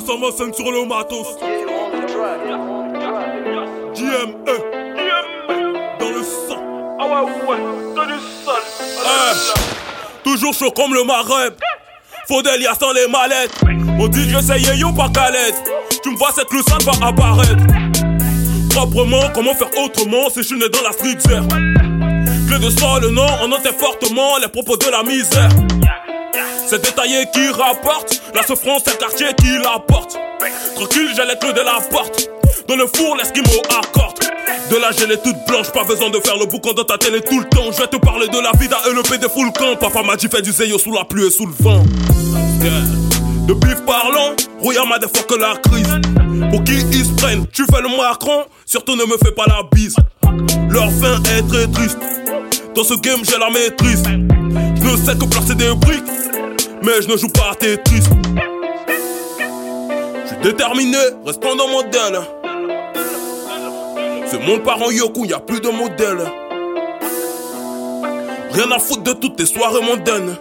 220 scènes sur le matos. JME. Dans le sang. Ouais, du sale. Eh, toujours chaud comme le marais. Faut des liasses dans les mallettes. On dit que c'est yo pas calette. Tu me vois, c'est que le sang va apparaître. Proprement, comment faire autrement si je suis dans la street Clé de sol, non, on notait fortement les propos de la misère. C'est détaillé qui rapporte, la souffrance c'est le quartier qui l'apporte. Tranquille, j'ai les de la porte. Dans le four, l'esquimau accorde. De la gelée toute blanche, pas besoin de faire le boucan dans ta télé tout le temps. Je vais te parler de la vie d'un LEP des full camp. Papa m'a dit fait du zéyo sous la pluie et sous le vent. De bif parlant, rouillard m'a des fois que la crise. Pour qui ils se prennent, tu fais le Macron, surtout ne me fais pas la bise. Leur fin est très triste. Dans ce game, j'ai la maîtrise. Je ne sais que placer des briques, mais je ne joue pas à Tetris. Je suis déterminé, restons dans mon modèle. C'est mon parent Yoku, y a plus de modèle. Rien à foutre de toutes tes soirées mondaines.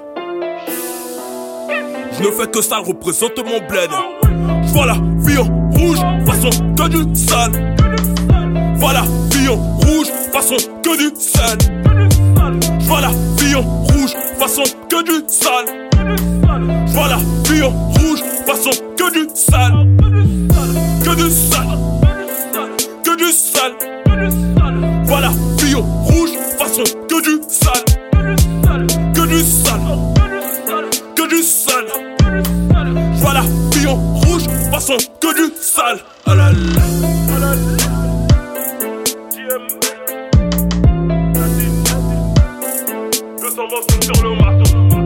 Je ne fais que ça, représente mon bled. Voilà, vie en rouge, façon que du sale. Voilà, vie en rouge, façon que du sale. Voilà, vie en rouge, façon que du sale. Voilà, en rouge, façon que du sale. Que du sale. Que du sale. Voilà, vie en rouge, façon que du sale. Que du sale. Que du sale. Voilà, en rouge, façon que du sale. Ah là là. JME. Platine. 220 scènes sur le matos.